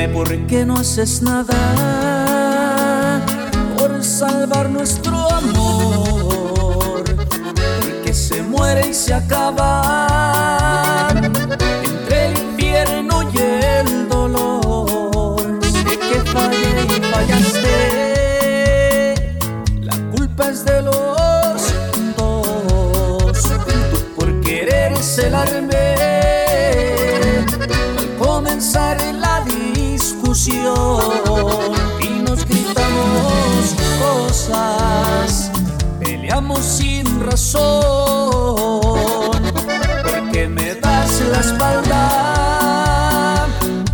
Dime por qué no haces nada por salvar nuestro amor. Porque se muere y se acaba sin razón, porque me das la espalda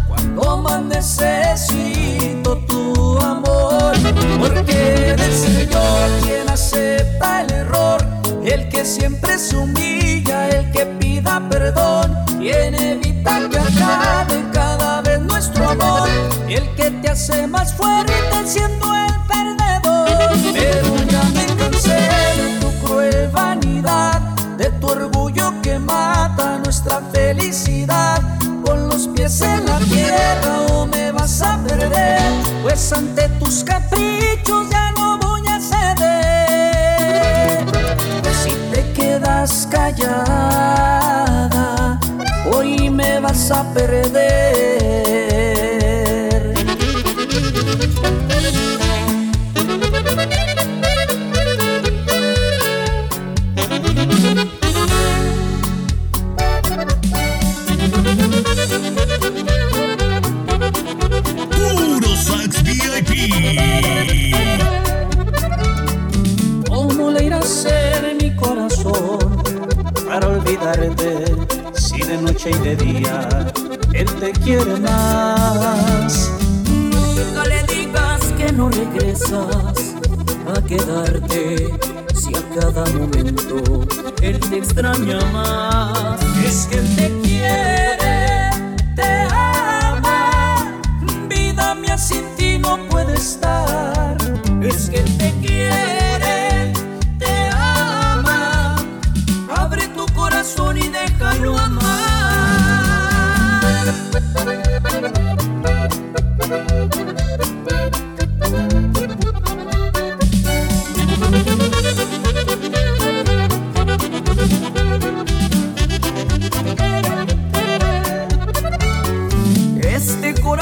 cuando más necesito tu amor, porque eres yo quien acepta el error, el que siempre se humilla, el que pida perdón, quien evita que acabe cada vez nuestro amor, el que te hace más fuerte siendo a perder. Puro Sax VIP. ¿Cómo le irá a ser mi corazón para olvidarte si de noche y de día él te quiere más? Nunca le digas que no regresas a quedarte si a cada momento él te extraña más. Es que él te quiere,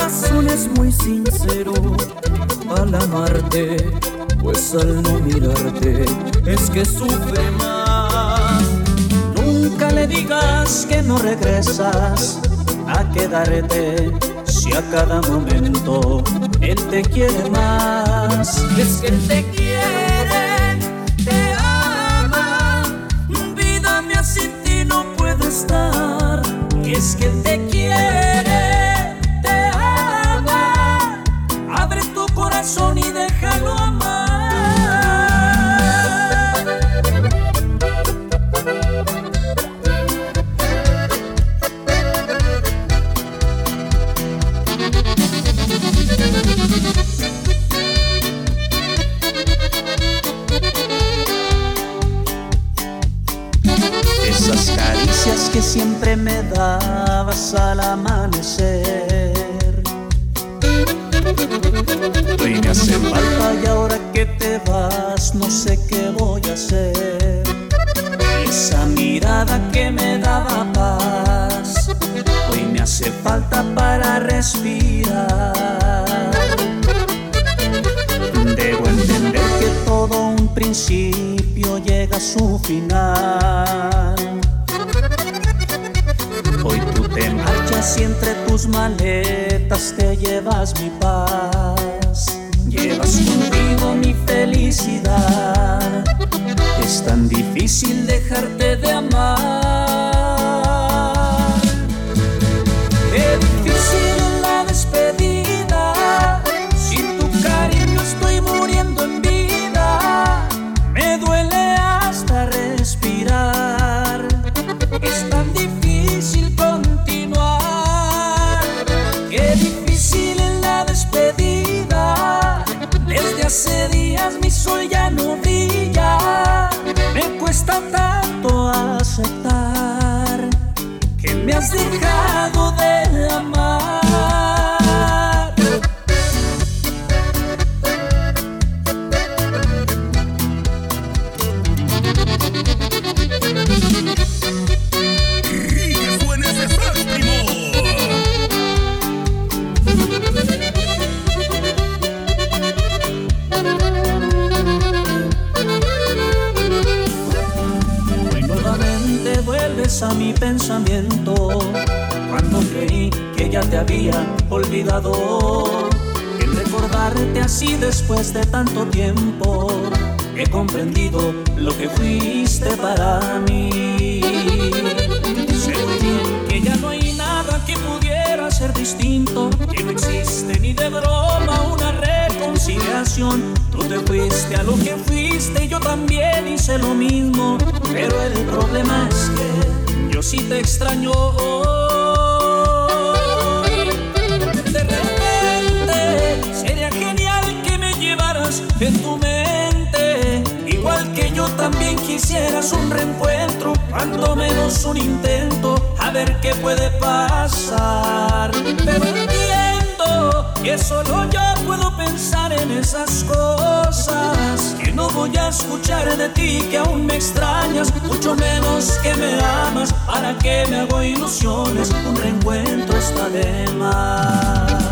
corazón es muy sincero al amarte, pues al no mirarte es que sufre más. Nunca le digas que no regresas a quedarte si a cada momento él te quiere más. Es que él te caricias que siempre me dabas al amanecer. Hoy me hace falta y ahora que te vas no sé qué voy a hacer. Esa mirada que me daba paz, hoy me hace falta para respirar. Debo entender que todo un principio llega a su final. Te marchas y entre tus maletas te llevas mi paz. Llevas contigo mi felicidad. Es tan difícil dejarte de amar. Dejado de amar. Olvidado. En recordarte así después de tanto tiempo, he comprendido lo que fuiste para mí. Sé muy bien que ya no hay nada que pudiera ser distinto, que no existe ni de broma una reconciliación. Tú te fuiste a lo que fuiste y yo también hice lo mismo, pero el problema es que yo sí te extraño llevaras en tu mente, igual que yo también quisieras un reencuentro, cuando menos un intento, a ver qué puede pasar. Pero entiendo que solo yo puedo pensar en esas cosas, que no voy a escuchar de ti que aún me extrañas, mucho menos que me amas, para que me hago ilusiones, un reencuentro está de más.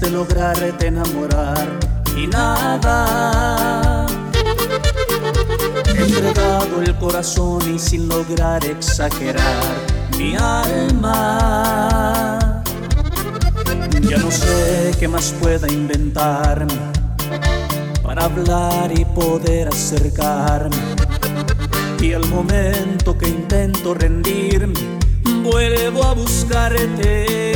De lograrte enamorar y nada. He entregado el corazón y sin lograr exagerar mi alma. Ya no sé qué más pueda inventarme para hablar y poder acercarme. Y al momento que intento rendirme, vuelvo a buscarte.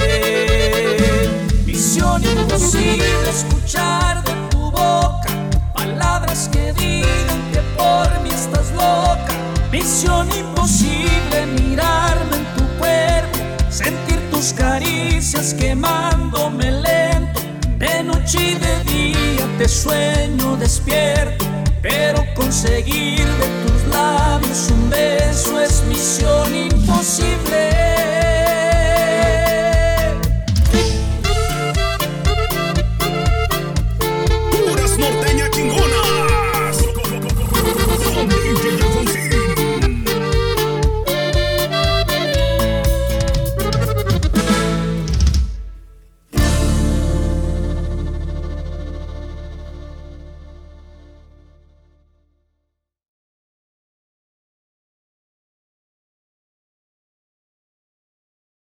Misión imposible escuchar de tu boca palabras que digan que por mí estás loca. Misión imposible mirarme en tu cuerpo, sentir tus caricias quemándome lento. De noche y de día te sueño despierto, pero conseguir de tus labios un beso es misión.